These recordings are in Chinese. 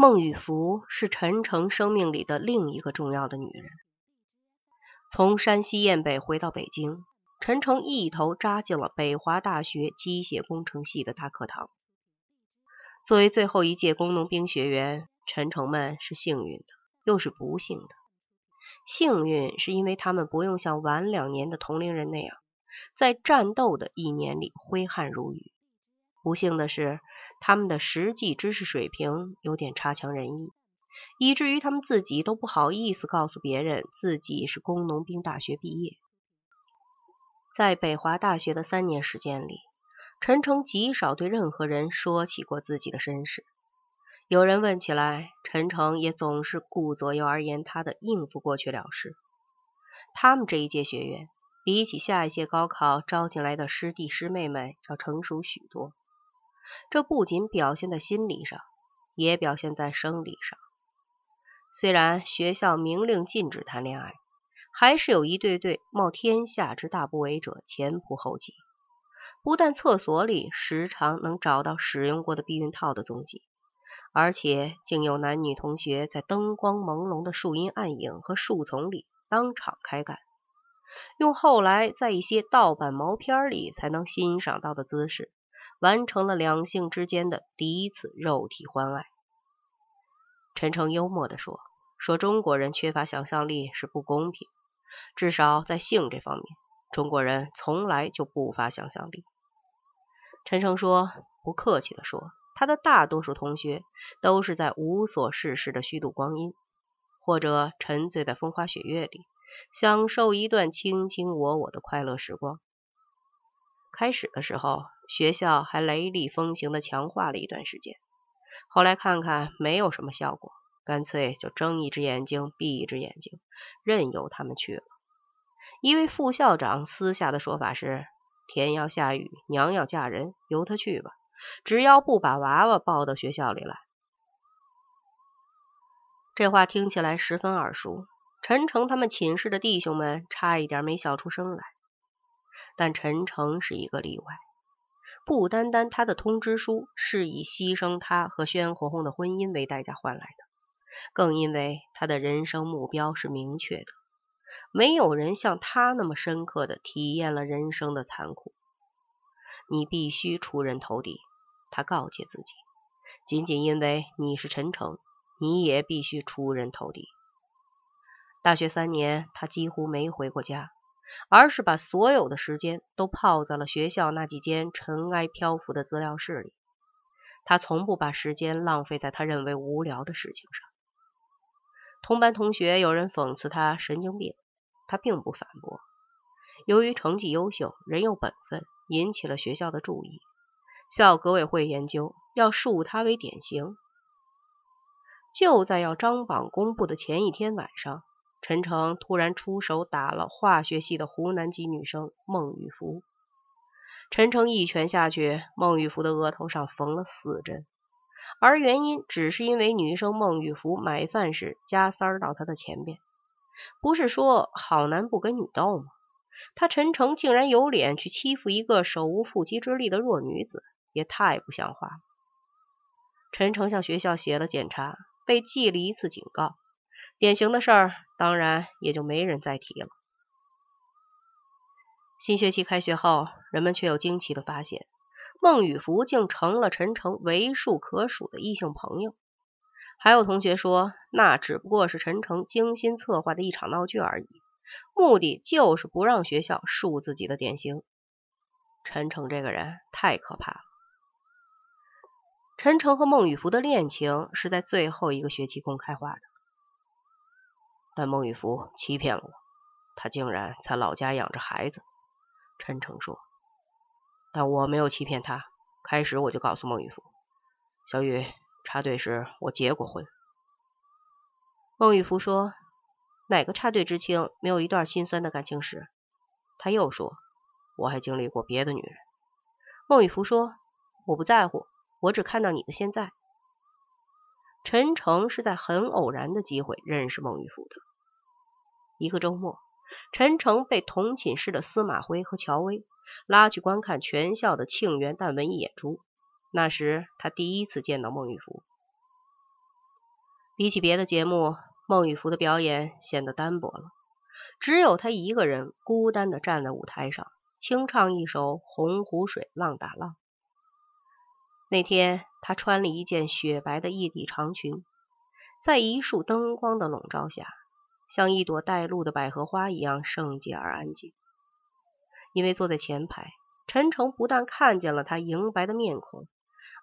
孟雨芙是陈诚生命里的另一个重要的女人。从山西雁北回到北京，陈诚一头扎进了北华大学机械工程系的大课堂。作为最后一届工农兵学员，陈诚们是幸运的，又是不幸的。幸运是因为他们不用像晚两年的同龄人那样，在战斗的一年里挥汗如雨；不幸的是，他们的实际知识水平有点差强人意，以至于他们自己都不好意思告诉别人自己是工农兵大学毕业。在北华大学的三年时间里。陈诚极少对任何人说起过自己的身世。有人问起来，陈诚也总是顾左右而言他的应付过去了事。他们这一届学员，比起下一届高考招进来的师弟师妹们要成熟许多。这不仅表现在心理上，也表现在生理上。虽然学校明令禁止谈恋爱，还是有一对对冒天下之大不韪者前仆后继。不但厕所里时常能找到使用过的避孕套的踪迹，而且竟有男女同学在灯光朦胧的树荫暗影和树丛里当场开干，用后来在一些盗版毛片里才能欣赏到的姿势，完成了两性之间的第一次肉体欢爱。陈诚幽默地说：“说中国人缺乏想象力是不公平，至少在性这方面。”中国人从来就不乏想象力。陈诚说：“不客气的说，他的大多数同学都是在无所事事的虚度光阴，或者沉醉在风花雪月里，享受一段卿卿我我的快乐时光。开始的时候，学校还雷厉风行的强化了一段时间，后来看看没有什么效果，干脆就睁一只眼睛闭一只眼睛，任由他们去了。”一位副校长私下的说法是：“天要下雨，娘要嫁人，由他去吧，只要不把娃娃抱到学校里来。”这话听起来十分耳熟。陈诚他们寝室的弟兄们差一点没笑出声来。但陈诚是一个例外，不单单他的通知书是以牺牲他和轩红红的婚姻为代价换来的，更因为他的人生目标是明确的。没有人像他那么深刻的体验了人生的残酷。你必须出人头地，他告诫自己。仅仅因为你是陈诚，你也必须出人头地。大学三年，他几乎没回过家，而是把所有的时间都泡在了学校那几间尘埃漂浮的资料室里。他从不把时间浪费在他认为无聊的事情上。同班同学有人讽刺他神经病。他并不反驳。由于成绩优秀，人又本分，引起了学校的注意。校革委会研究要树他为典型。就在要张榜公布的前一天晚上，陈诚突然出手打了化学系的湖南籍女生孟雨芙。陈诚一拳下去，孟雨芙的额头上缝了四针，而原因只是因为女生孟雨芙买饭时加塞到他的前边。不是说好男不跟女斗吗？他陈诚竟然有脸去欺负一个手无缚鸡之力的弱女子，也太不像话了。陈诚向学校写了检查，被记了一次警告。典型的事儿，当然也就没人再提了。新学期开学后，人们却又惊奇的发现，孟雨芙竟成了陈诚为数可数的异性朋友。还有同学说，那只不过是陈诚精心策划的一场闹剧而已，目的就是不让学校树自己的典型。陈诚这个人太可怕了。陈诚和孟雨芙的恋情是在最后一个学期公开化的，但孟雨芙欺骗了我，她竟然在老家养着孩子。陈诚说，但我没有欺骗她，开始我就告诉孟雨芙，小雨。插队时，我结过婚。孟雨芙说：“哪个插队知青没有一段心酸的感情史？”他又说：“我还经历过别的女人。”孟雨芙说：“我不在乎，我只看到你的现在。”陈诚是在很偶然的机会认识孟玉福的。一个周末，陈诚被同寝室的司马辉和乔薇拉去观看全校的庆元旦文艺演出。那时他第一次见到孟玉福。比起别的节目，孟玉福的表演显得单薄了。只有他一个人孤单的站在舞台上，清唱一首《洪湖水浪打浪》。那天，她穿了一件雪白的一体长裙，在一束灯光的笼罩下，像一朵带露的百合花一样圣洁而安静。因为坐在前排，陈诚不但看见了她莹白的面孔，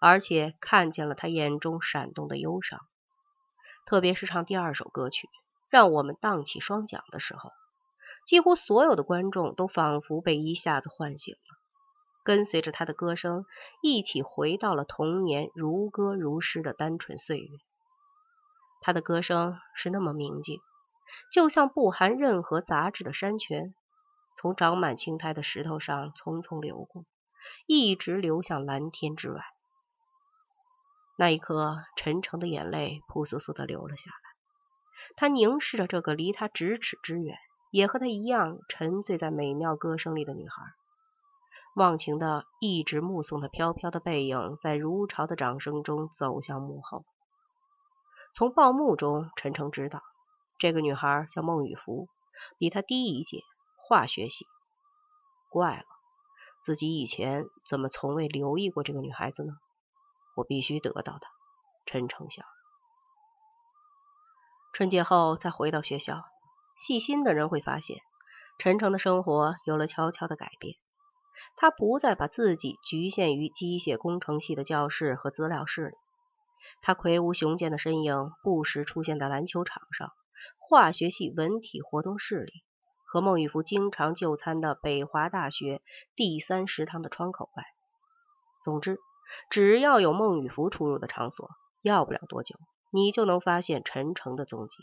而且看见了她眼中闪动的忧伤。特别是唱第二首歌曲《让我们荡起双桨》的时候，几乎所有的观众都仿佛被一下子唤醒了，跟随着他的歌声一起回到了童年如歌如诗的单纯岁月。他的歌声是那么明净，就像不含任何杂质的山泉。从长满青苔的石头上匆匆流过，一直流向蓝天之外。那一刻，陈诚的眼泪扑簌簌的流了下来。他凝视着这个离他咫尺之远，也和他一样沉醉在美妙歌声里的女孩，忘情的一直目送他飘飘的背影，在如潮的掌声中走向幕后。从报幕中，陈诚知道这个女孩叫孟雨芙，比他低一届。化学系，怪了，自己以前怎么从未留意过这个女孩子呢？我必须得到她。陈诚想。春节后再回到学校，细心的人会发现，陈诚的生活有了悄悄的改变。他不再把自己局限于机械工程系的教室和资料室里，他魁梧雄健的身影不时出现在篮球场上、化学系文体活动室里。和孟玉福经常就餐的北华大学第三食堂的窗口外。总之，只要有孟玉福出入的场所，要不了多久，你就能发现陈诚的踪迹。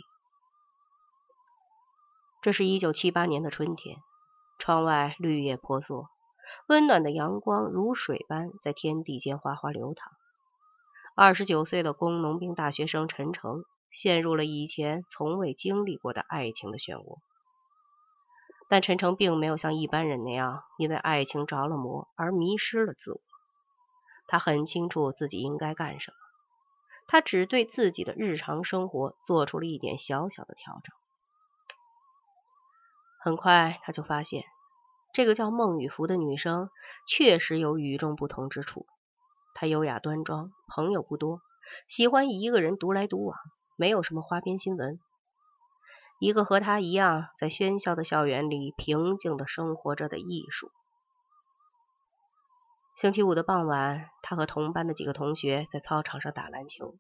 这是一九七八年的春天，窗外绿叶婆娑，温暖的阳光如水般在天地间哗哗流淌。二十九岁的工农兵大学生陈诚陷入了以前从未经历过的爱情的漩涡。但陈诚并没有像一般人那样因为爱情着了魔而迷失了自我。他很清楚自己应该干什么，他只对自己的日常生活做出了一点小小的调整。很快，他就发现这个叫孟雨芙的女生确实有与众不同之处。她优雅端庄，朋友不多，喜欢一个人独来独往，没有什么花边新闻。一个和她一样在喧嚣的校园里平静的生活着的艺术。星期五的傍晚，他和同班的几个同学在操场上打篮球。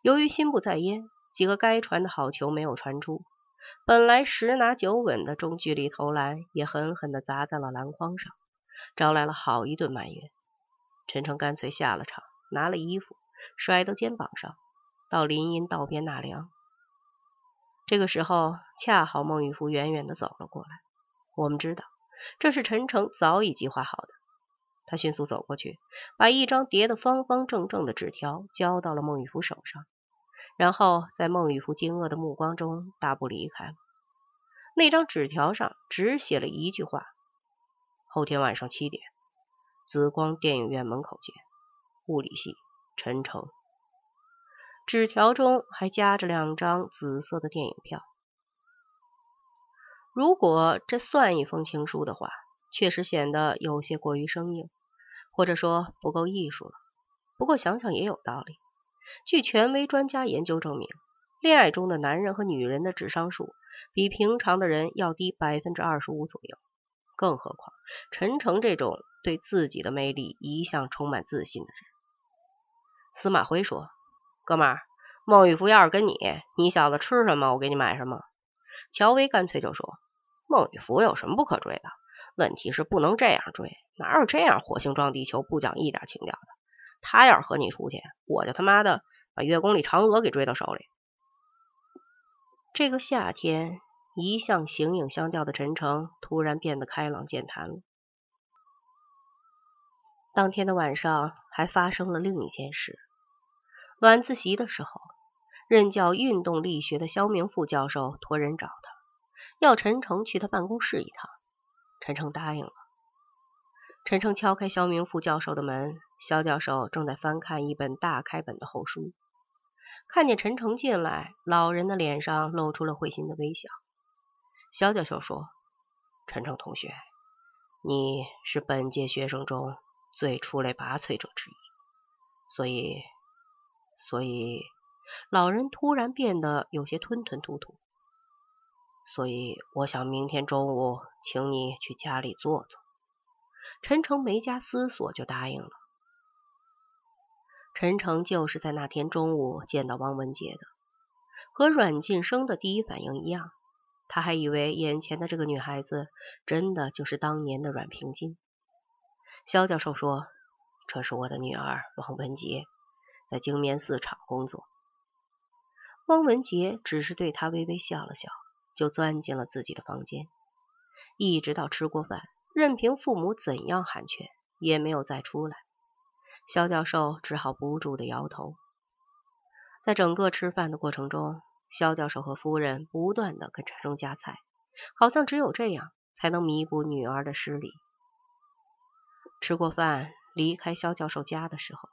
由于心不在焉，几个该传的好球没有传出。本来十拿九稳的中距离投篮也狠狠的砸在了篮筐上，招来了好一顿埋怨。陈诚干脆下了场，拿了衣服甩到肩膀上，到林荫道边纳凉。这个时候，恰好孟玉福远远的走了过来。我们知道，这是陈诚早已计划好的。他迅速走过去，把一张叠得方方正正的纸条交到了孟玉福手上，然后在孟雨福惊愕的目光中大步离开了。那张纸条上只写了一句话：“后天晚上七点，紫光电影院门口见。物理系，陈诚。”纸条中还夹着两张紫色的电影票。如果这算一封情书的话，确实显得有些过于生硬，或者说不够艺术了。不过想想也有道理。据权威专家研究证明，恋爱中的男人和女人的智商数比平常的人要低百分之二十五左右。更何况陈诚这种对自己的魅力一向充满自信的人。司马辉说。哥们儿，孟玉福要是跟你，你小子吃什么，我给你买什么。乔威干脆就说：“孟玉福有什么不可追的？问题是不能这样追，哪有这样火星撞地球不讲一点情调的？他要是和你出去，我就他妈的把月宫里嫦娥给追到手里。”这个夏天，一向形影相吊的陈诚突然变得开朗健谈了。当天的晚上，还发生了另一件事。晚自习的时候，任教运动力学的肖明富教授托人找他，要陈诚去他办公室一趟。陈诚答应了。陈诚敲开肖明富教授的门，肖教授正在翻看一本大开本的厚书。看见陈诚进来，老人的脸上露出了会心的微笑。肖教授说：“陈诚同学，你是本届学生中最出类拔萃者之一，所以，所以……”老人突然变得有些吞吞吐吐。所以，我想明天中午请你去家里坐坐。陈诚没加思索就答应了。陈诚就是在那天中午见到汪文杰的，和阮晋生的第一反应一样，他还以为眼前的这个女孩子真的就是当年的阮平金。肖教授说：“这是我的女儿汪文杰，在精棉四厂工作。”汪文杰只是对他微微笑了笑。就钻进了自己的房间，一直到吃过饭，任凭父母怎样喊劝，也没有再出来。肖教授只好不住的摇头。在整个吃饭的过程中，肖教授和夫人不断的跟陈诚夹菜，好像只有这样才能弥补女儿的失礼。吃过饭，离开肖教授家的时候，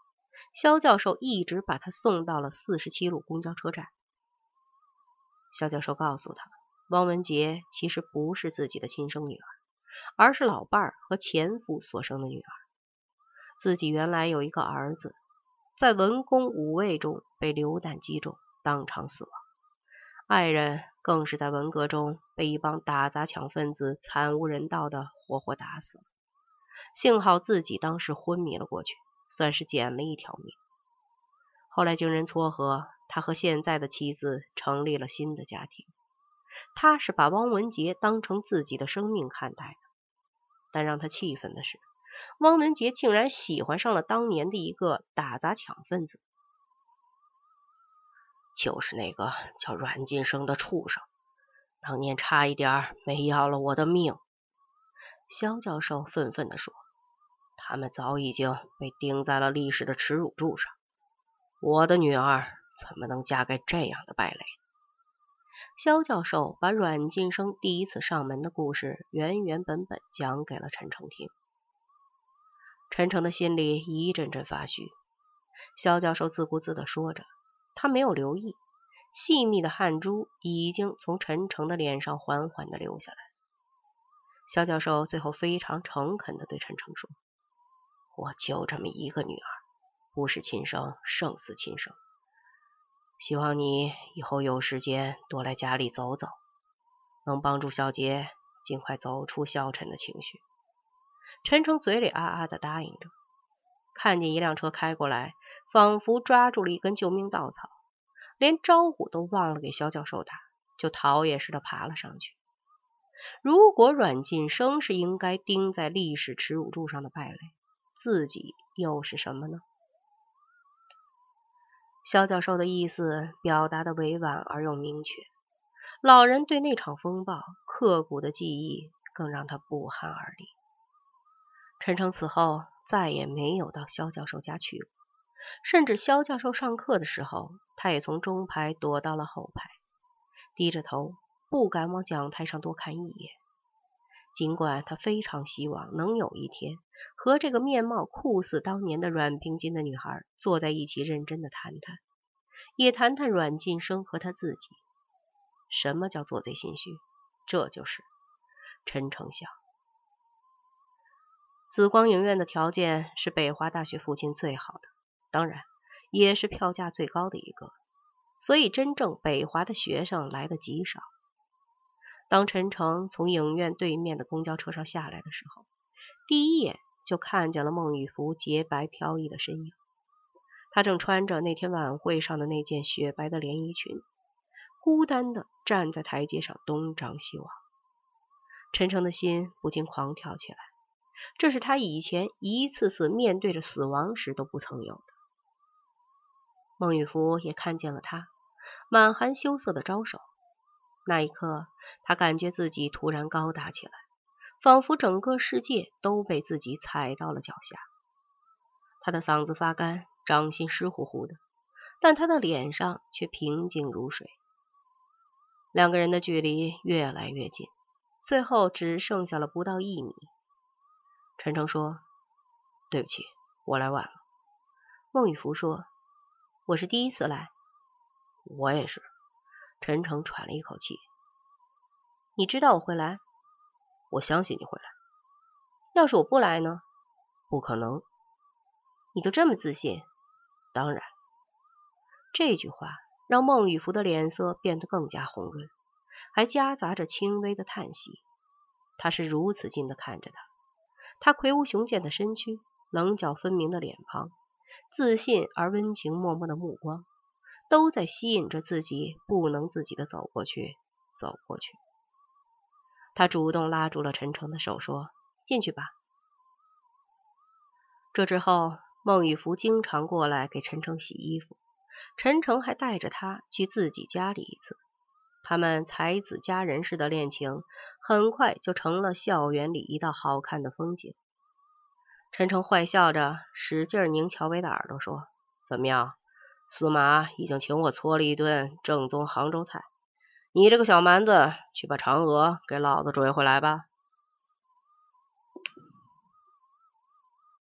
肖教授一直把他送到了四十七路公交车站。肖教授告诉他。汪文杰其实不是自己的亲生女儿，而是老伴儿和前夫所生的女儿。自己原来有一个儿子，在文攻武卫中被流弹击中，当场死亡；爱人更是在文革中被一帮打砸抢分子惨无人道的活活打死了。幸好自己当时昏迷了过去，算是捡了一条命。后来经人撮合，他和现在的妻子成立了新的家庭。他是把汪文杰当成自己的生命看待的，但让他气愤的是，汪文杰竟然喜欢上了当年的一个打砸抢分子，就是那个叫阮晋生的畜生，当年差一点没要了我的命。肖教授愤愤地说：“他们早已经被钉在了历史的耻辱柱上，我的女儿怎么能嫁给这样的败类？”肖教授把阮晋生第一次上门的故事原原本本讲给了陈诚听。陈诚的心里一阵阵发虚。肖教授自顾自地说着，他没有留意，细密的汗珠已经从陈诚的脸上缓缓地流下来。肖教授最后非常诚恳地对陈诚说：“我就这么一个女儿，不是亲生胜似亲生。”希望你以后有时间多来家里走走，能帮助小杰尽快走出消沉的情绪。陈诚嘴里啊啊的答应着，看见一辆车开过来，仿佛抓住了一根救命稻草，连招呼都忘了给肖教授打，就逃也似的爬了上去。如果阮晋生是应该钉在历史耻辱柱上的败类，自己又是什么呢？肖教授的意思表达的委婉而又明确，老人对那场风暴刻骨的记忆更让他不寒而栗。陈诚此后再也没有到肖教授家去过，甚至肖教授上课的时候，他也从中排躲到了后排，低着头，不敢往讲台上多看一眼。尽管他非常希望能有一天和这个面貌酷似当年的阮平金的女孩坐在一起，认真的谈谈，也谈谈阮晋生和他自己。什么叫做贼心虚？这就是陈诚想。紫光影院的条件是北华大学附近最好的，当然也是票价最高的一个，所以真正北华的学生来的极少。当陈诚从影院对面的公交车上下来的时候，第一眼就看见了孟雨芙洁白飘逸的身影。她正穿着那天晚会上的那件雪白的连衣裙，孤单的站在台阶上东张西望。陈诚的心不禁狂跳起来，这是他以前一次次面对着死亡时都不曾有的。孟雨芙也看见了他，满含羞涩的招手。那一刻，他感觉自己突然高大起来，仿佛整个世界都被自己踩到了脚下。他的嗓子发干，掌心湿乎乎的，但他的脸上却平静如水。两个人的距离越来越近，最后只剩下了不到一米。陈诚说：“对不起，我来晚了。”孟雨芙说：“我是第一次来，我也是。陈诚喘了一口气。你知道我会来？我相信你会来。要是我不来呢？不可能。你就这么自信？当然。这句话让孟雨芙的脸色变得更加红润，还夹杂着轻微的叹息。他是如此近的看着他，他魁梧雄健的身躯，棱角分明的脸庞，自信而温情脉脉的目光，都在吸引着自己，不能自己的走过去，走过去。他主动拉住了陈诚的手，说：“进去吧。”这之后，孟玉福经常过来给陈诚洗衣服，陈诚还带着她去自己家里一次。他们才子佳人似的恋情，很快就成了校园里一道好看的风景。陈诚坏笑着，使劲拧乔伟的耳朵，说：“怎么样？司马已经请我搓了一顿正宗杭州菜。”你这个小蛮子，去把嫦娥给老子追回来吧！